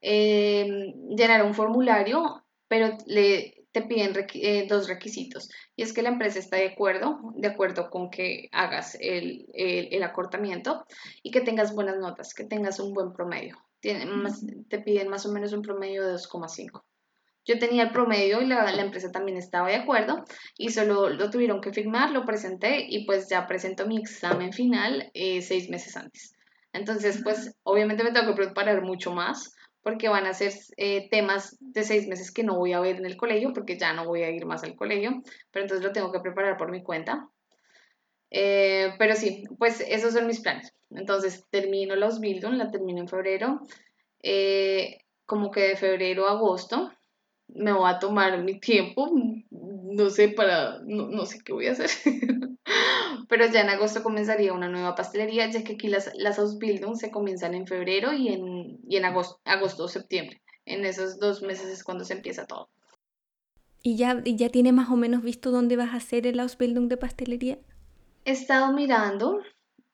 Em, llenar un formulario, pero le, te piden eh, dos requisitos. Y es que la empresa está de acuerdo, de acuerdo con que hagas el, el acortamiento y que tengas buenas notas, que tengas un buen promedio te piden más o menos un promedio de 2,5. Yo tenía el promedio y la, empresa también estaba de acuerdo y solo lo tuvieron que firmar, lo presenté y pues ya presento mi examen final eh, seis meses antes. Entonces, pues obviamente me tengo que preparar mucho más porque van a ser eh, temas de seis meses que no voy a ver en el colegio porque ya no voy a ir más al colegio, pero entonces lo tengo que preparar por mi cuenta. Eh, pero sí, pues esos son mis planes. Entonces termino los Bildung, la termino en febrero. Eh, como que de febrero a agosto me voy a tomar mi tiempo, no sé para, no, sé qué voy a hacer. pero ya en agosto comenzaría una nueva pastelería, ya que aquí las, las Ausbildung se comienzan en febrero y en, y en agosto, agosto o septiembre. En esos dos meses es cuando se empieza todo. ¿Y ya, ya tiene más o menos visto dónde vas a hacer el Ausbildung de pastelería? He estado mirando.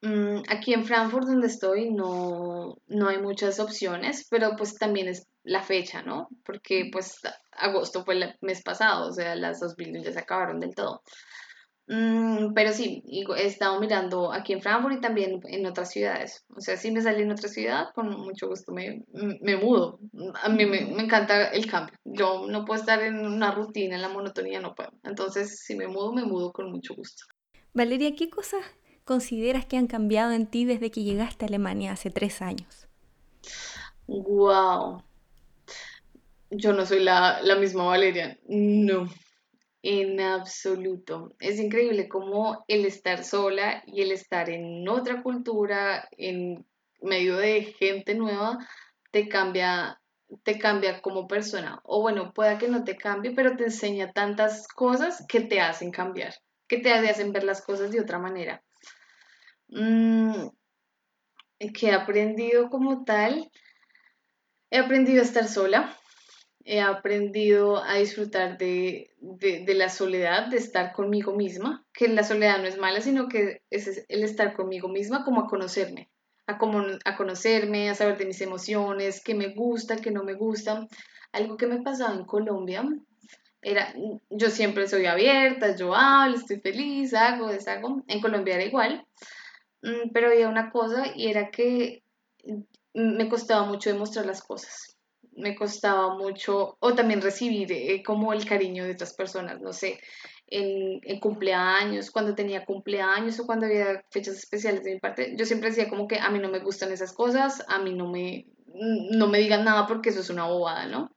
Mm, aquí en Frankfurt, donde estoy, no, no hay muchas opciones, pero pues también es la fecha, ¿no? Porque pues agosto fue el mes pasado, o sea, las dos ya se acabaron del todo. Mm, pero sí, he estado mirando aquí en Frankfurt y también en otras ciudades. O sea, si me sale en otra ciudad, con mucho gusto me, me mudo. A mí me, me, encanta el cambio. Yo no puedo estar en una rutina, en la monotonía, no puedo. Entonces, si me mudo, me mudo con mucho gusto. Valeria, ¿qué cosas consideras que han cambiado en ti desde que llegaste a Alemania hace tres años? Wow. Yo no soy la, misma Valeria. No, en absoluto. Es increíble cómo el estar sola y el estar en otra cultura, en medio de gente nueva, te cambia, te cambia como persona. O bueno, pueda que no te cambie, pero te enseña tantas cosas que te hacen cambiar que te hacen ver las cosas de otra manera. Mm, que he aprendido como tal, he aprendido a estar sola, he aprendido a disfrutar de, la soledad, de estar conmigo misma, que la soledad no es mala, sino que es el estar conmigo misma como a conocerme, a, a conocerme, a saber de mis emociones, qué me gusta, qué no me gusta. Algo que me pasaba en Colombia era, yo siempre soy abierta, yo hablo, estoy feliz, hago, deshago. En Colombia era igual, mm, pero había una cosa y era que me costaba mucho demostrar las cosas. Me costaba mucho, o también recibir eh, como el cariño de otras personas, no sé, en, en, cumpleaños, cuando tenía cumpleaños o cuando había fechas especiales de mi parte, yo siempre decía como que a mí no me gustan esas cosas, a mí no me, no me digan nada porque eso es una bobada, ¿no?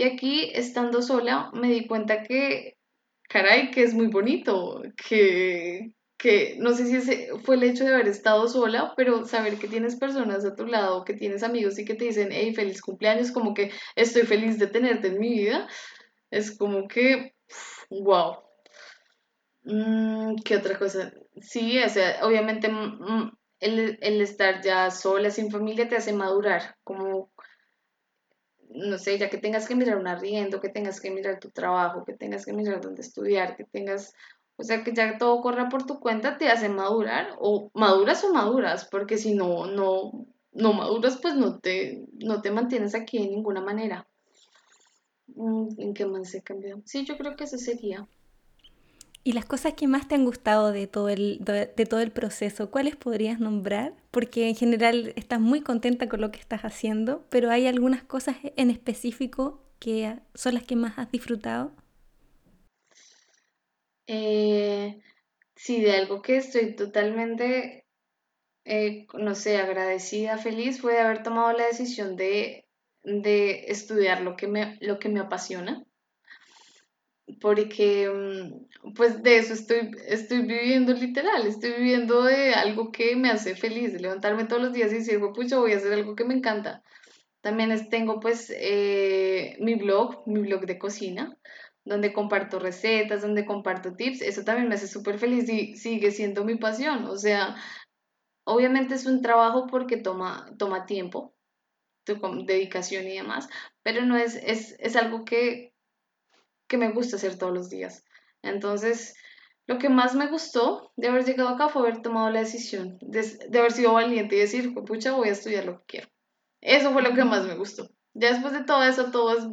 Y aquí, estando sola, me di cuenta que, caray, que es muy bonito, que, que no sé si ese fue el hecho de haber estado sola, pero saber que tienes personas a tu lado, que tienes amigos y que te dicen, hey, feliz cumpleaños, como que estoy feliz de tenerte en mi vida, es como que, wow. Mm, ¿Qué otra cosa? Sí, o sea, obviamente mm, mm, el, el, estar ya sola, sin familia, te hace madurar, como no sé, ya que tengas que mirar un arriendo, que tengas que mirar tu trabajo, que tengas que mirar dónde estudiar, que tengas, o sea, que ya todo corra por tu cuenta, te hace madurar, o maduras o maduras, porque si no, no, no maduras, pues no te, no te mantienes aquí de ninguna manera. Mm, ¿En qué más se cambió? Sí, yo creo que eso sería. ¿Y las cosas que más te han gustado de todo, el, de, todo el proceso, cuáles podrías nombrar? Porque en general estás muy contenta con lo que estás haciendo, pero hay algunas cosas en específico que son las que más has disfrutado. Eh, sí, de algo que estoy totalmente, eh, no sé, agradecida, feliz, fue de haber tomado la decisión de, de estudiar lo que me, lo que me apasiona porque mm, pues de eso estoy, estoy viviendo literal, estoy viviendo de algo que me hace feliz, levantarme todos los días y decir, pucha, voy a hacer algo que me encanta. También tengo pues eh, mi blog, mi blog de cocina, donde comparto recetas, donde comparto tips, eso también me hace súper feliz y sigue siendo mi pasión, o sea, obviamente es un trabajo porque toma, toma tiempo, dedicación y demás, pero no es, es, es algo que, que me gusta hacer todos los días. Entonces, lo que más me gustó de haber llegado acá fue haber tomado la decisión, de, haber sido valiente y decir, pucha, voy a estudiar lo que quiero. Eso fue lo que más me gustó. Ya después de todo eso, todo es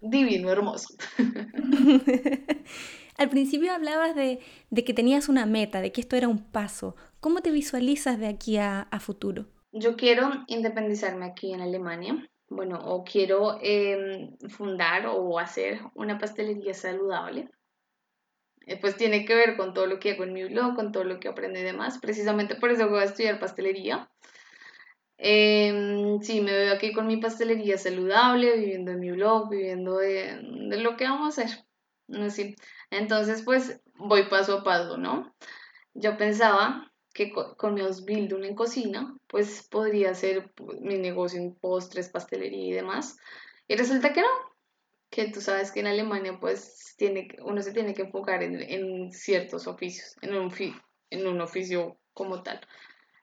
divino, hermoso. Al principio hablabas de, que tenías una meta, de que esto era un paso. ¿Cómo te visualizas de aquí a, a futuro? Yo quiero independizarme aquí en Alemania bueno, o quiero em, fundar o hacer una pastelería saludable, eh, pues tiene que ver con todo lo que hago en mi blog, con todo lo que aprendí y demás. Precisamente por eso voy a estudiar pastelería. Eh, sí, me veo aquí con mi pastelería saludable, viviendo en mi blog, viviendo de, de lo que vamos a hacer. Así. Entonces, pues voy paso a paso, ¿no? Yo pensaba que con, mi Ausbildung en cocina, pues podría ser pues, mi negocio en postres, pastelería y demás. Y resulta que no, que tú sabes que en Alemania pues tiene, uno se tiene que enfocar en, en ciertos oficios, en un, en un oficio como tal.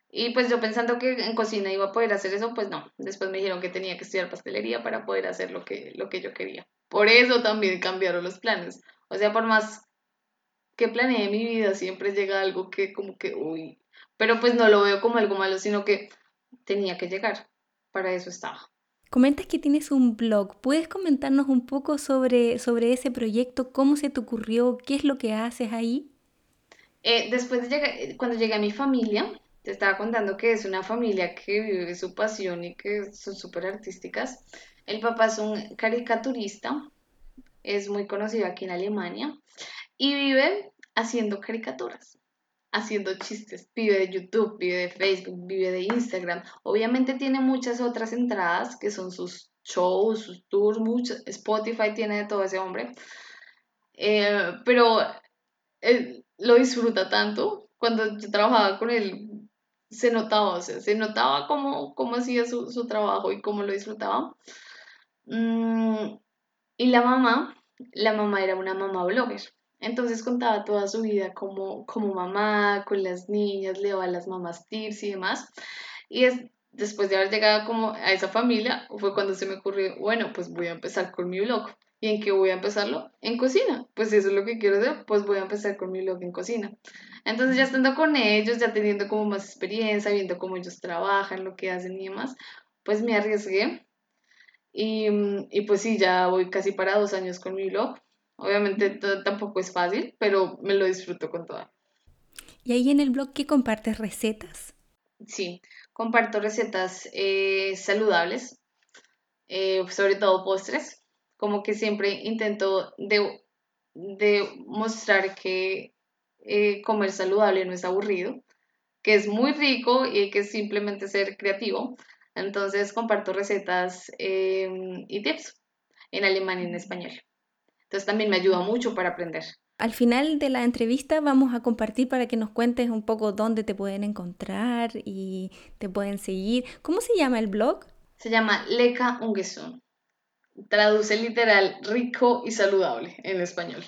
Y pues yo pensando que en cocina iba a poder hacer eso, pues no. Después me dijeron que tenía que estudiar pastelería para poder hacer lo que, lo que yo quería. Por eso también cambiaron los planes. O sea, por más que planeé mi vida, siempre llega algo que como que, uy, pero pues no lo veo como algo malo, sino que tenía que llegar. Para eso estaba. Comentas que tienes un blog. ¿Puedes comentarnos un poco sobre, sobre ese proyecto? ¿Cómo se te ocurrió? ¿Qué es lo que haces ahí? Eh, después de llegar, cuando llegué a mi familia, te estaba contando que es una familia que vive su pasión y que son súper artísticas. El papá es un caricaturista, es muy conocido aquí en Alemania y vive haciendo caricaturas haciendo chistes, vive de YouTube, vive de Facebook, vive de Instagram. Obviamente tiene muchas otras entradas que son sus shows, sus tours, Spotify tiene de todo ese hombre. Eh, pero él lo disfruta tanto. Cuando yo trabajaba con él, se notaba, o sea, se notaba cómo, cómo hacía su, su, trabajo y cómo lo disfrutaba. Mm, y la mamá, la mamá era una mamá blogger. Entonces contaba toda su vida como, como mamá, con las niñas, le daba a las mamás tips y demás. Y es, después de haber llegado como a esa familia, fue cuando se me ocurrió, bueno, pues voy a empezar con mi blog. ¿Y en qué voy a empezarlo? En cocina. Pues eso es lo que quiero hacer, pues voy a empezar con mi blog en cocina. Entonces ya estando con ellos, ya teniendo como más experiencia, viendo cómo ellos trabajan, lo que hacen y demás, pues me arriesgué. Y, y pues sí, ya voy casi para dos años con mi blog. Obviamente tampoco es fácil, pero me lo disfruto con toda. ¿Y ahí en el blog qué compartes recetas? Sí, comparto recetas eh, saludables, eh, sobre todo postres. Como que siempre intento de, mostrar que eh, comer saludable no es aburrido, que es muy rico y que es simplemente ser creativo. Entonces comparto recetas y tips en alemán y en español. Entonces también me ayuda mucho para aprender. Al final de la entrevista vamos a compartir para que nos cuentes un poco dónde te pueden encontrar y te pueden seguir. ¿Cómo se llama el blog? Se llama Leca Ungesund. Traduce literal rico y saludable en español.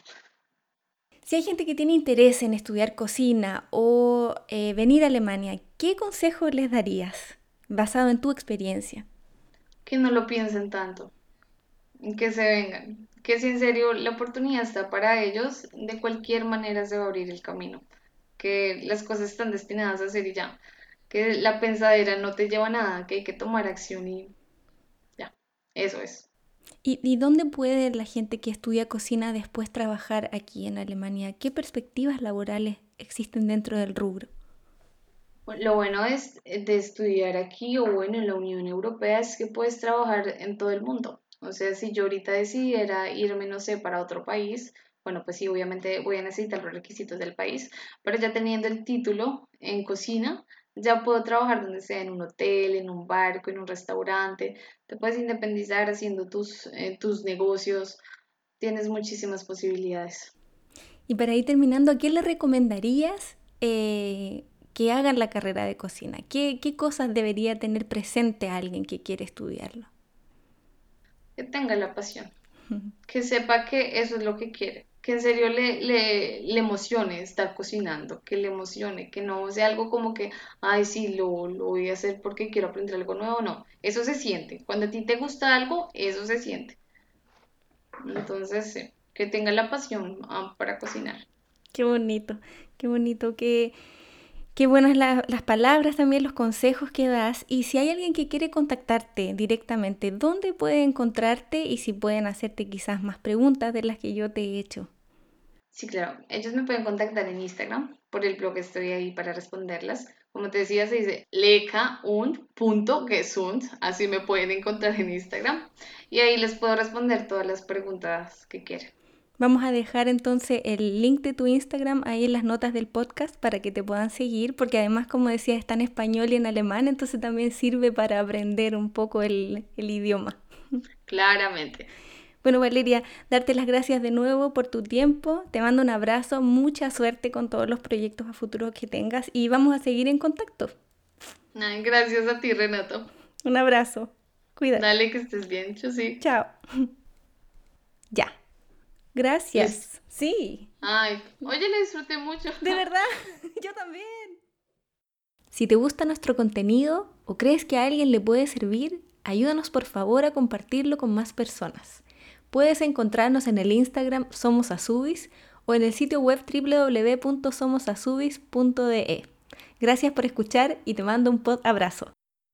Si hay gente que tiene interés en estudiar cocina o eh, venir a Alemania, ¿qué consejo les darías basado en tu experiencia? Que no lo piensen tanto, que se vengan, que si en serio la oportunidad está para ellos, de cualquier manera se va a abrir el camino, que las cosas están destinadas a ser y ya, que la pensadera no te lleva a nada, que hay que tomar acción y ya, eso es. ¿Y, ¿Y, dónde puede la gente que estudia cocina después trabajar aquí en Alemania? ¿Qué perspectivas laborales existen dentro del rubro? Lo bueno es de estudiar aquí o bueno en la Unión Europea es que puedes trabajar en todo el mundo. O sea, si yo ahorita decidiera irme, no sé, para otro país, bueno, pues sí, obviamente voy a necesitar los requisitos del país, pero ya teniendo el título en cocina, ya puedo trabajar donde sea, en un hotel, en un barco, en un restaurante, te puedes independizar haciendo tus, eh, tus negocios, tienes muchísimas posibilidades. Y para ir terminando, ¿a quién le recomendarías eh, que hagan la carrera de cocina? ¿Qué, ¿Qué cosas debería tener presente alguien que quiere estudiarlo? Que tenga la pasión, que sepa que eso es lo que quiere, que en serio le, le, emocione estar cocinando, que le emocione, que no sea algo como que, ay, sí, lo, lo voy a hacer porque quiero aprender algo nuevo, no, eso se siente, cuando a ti te gusta algo, eso se siente. Entonces, que tenga la pasión ah, para cocinar. Qué bonito, qué bonito que Qué buenas las palabras, también los consejos que das. Y si hay alguien que quiere contactarte directamente, ¿dónde puede encontrarte y si pueden hacerte quizás más preguntas de las que yo te he hecho? Sí, claro. Ellos me pueden contactar en Instagram. Por el blog estoy ahí para responderlas. Como te decía, se dice lecaun.gesund. Así me pueden encontrar en Instagram. Y ahí les puedo responder todas las preguntas que quieran. Vamos a dejar entonces el link de tu Instagram ahí en las notas del podcast para que te puedan seguir, porque además, como decía, está en español y en alemán, entonces también sirve para aprender un poco el, idioma. Claramente. Bueno, Valeria, darte las gracias de nuevo por tu tiempo. Te mando un abrazo, mucha suerte con todos los proyectos a futuro que tengas y vamos a seguir en contacto. gracias a ti, Renato. Un abrazo. Cuídate. Dale, que estés bien. sí. Chao. Ya. Gracias. Sí. Ay, oye, le disfruté mucho. De verdad, yo también. Si te gusta nuestro contenido o crees que a alguien le puede servir, ayúdanos por favor a compartirlo con más personas. Puedes encontrarnos en el Instagram Somos Azubis o en el sitio web www.somosazubis.de. Gracias por escuchar y te mando un pod abrazo.